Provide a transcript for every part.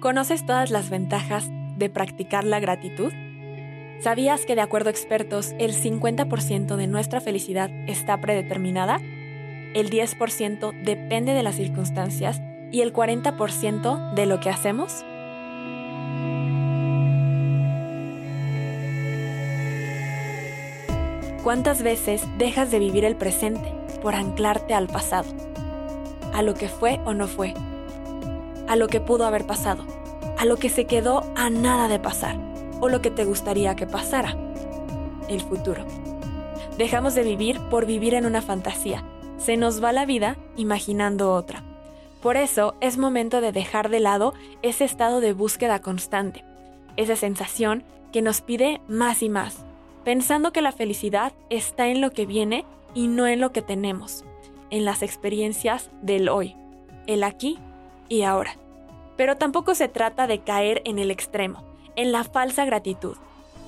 ¿Conoces todas las ventajas de practicar la gratitud? ¿Sabías que de acuerdo a expertos el 50% de nuestra felicidad está predeterminada? El 10% depende de las circunstancias y el 40% de lo que hacemos? ¿Cuántas veces dejas de vivir el presente por anclarte al pasado? A lo que fue o no fue, a lo que pudo haber pasado, a lo que se quedó a nada de pasar o lo que te gustaría que pasara, el futuro. Dejamos de vivir por vivir en una fantasía. Se nos va la vida imaginando otra. Por eso es momento de dejar de lado ese estado de búsqueda constante, esa sensación que nos pide más y más, pensando que la felicidad está en lo que viene y no en lo que tenemos, en las experiencias del hoy, el aquí y ahora. Pero tampoco se trata de caer en el extremo, en la falsa gratitud,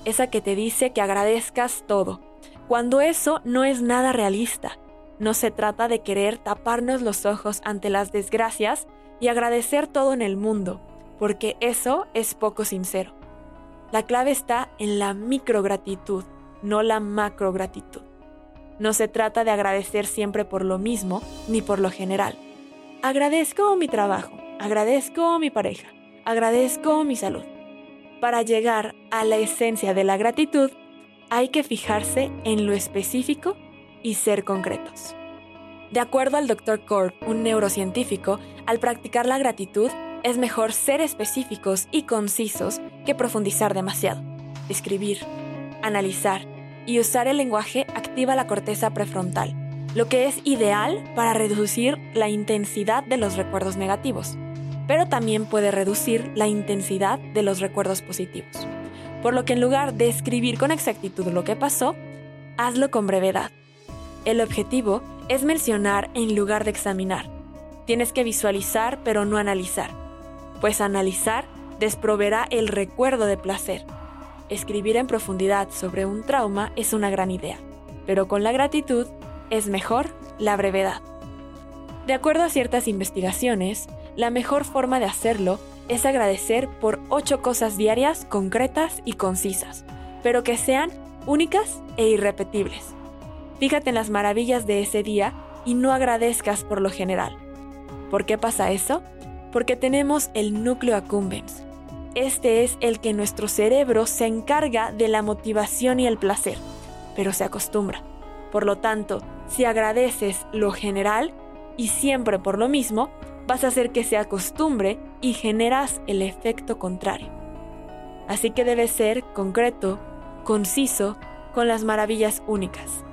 esa que te dice que agradezcas todo, cuando eso no es nada realista. No se trata de querer taparnos los ojos ante las desgracias y agradecer todo en el mundo, porque eso es poco sincero. La clave está en la microgratitud, no la macrogratitud. No se trata de agradecer siempre por lo mismo ni por lo general. Agradezco mi trabajo, agradezco mi pareja, agradezco mi salud. Para llegar a la esencia de la gratitud, hay que fijarse en lo específico y ser concretos. De acuerdo al Dr. Korb, un neurocientífico, al practicar la gratitud es mejor ser específicos y concisos que profundizar demasiado. Escribir, analizar y usar el lenguaje activa la corteza prefrontal, lo que es ideal para reducir la intensidad de los recuerdos negativos pero también puede reducir la intensidad de los recuerdos positivos. Por lo que en lugar de escribir con exactitud lo que pasó, hazlo con brevedad. El objetivo es mencionar en lugar de examinar. Tienes que visualizar pero no analizar, pues analizar desproverá el recuerdo de placer. Escribir en profundidad sobre un trauma es una gran idea, pero con la gratitud es mejor la brevedad. De acuerdo a ciertas investigaciones, la mejor forma de hacerlo es agradecer por ocho cosas diarias concretas y concisas, pero que sean únicas e irrepetibles. Fíjate en las maravillas de ese día y no agradezcas por lo general. ¿Por qué pasa eso? Porque tenemos el núcleo accumbens. Este es el que nuestro cerebro se encarga de la motivación y el placer, pero se acostumbra. Por lo tanto, si agradeces lo general y siempre por lo mismo, vas a hacer que se acostumbre y generas el efecto contrario. Así que debes ser concreto, conciso, con las maravillas únicas.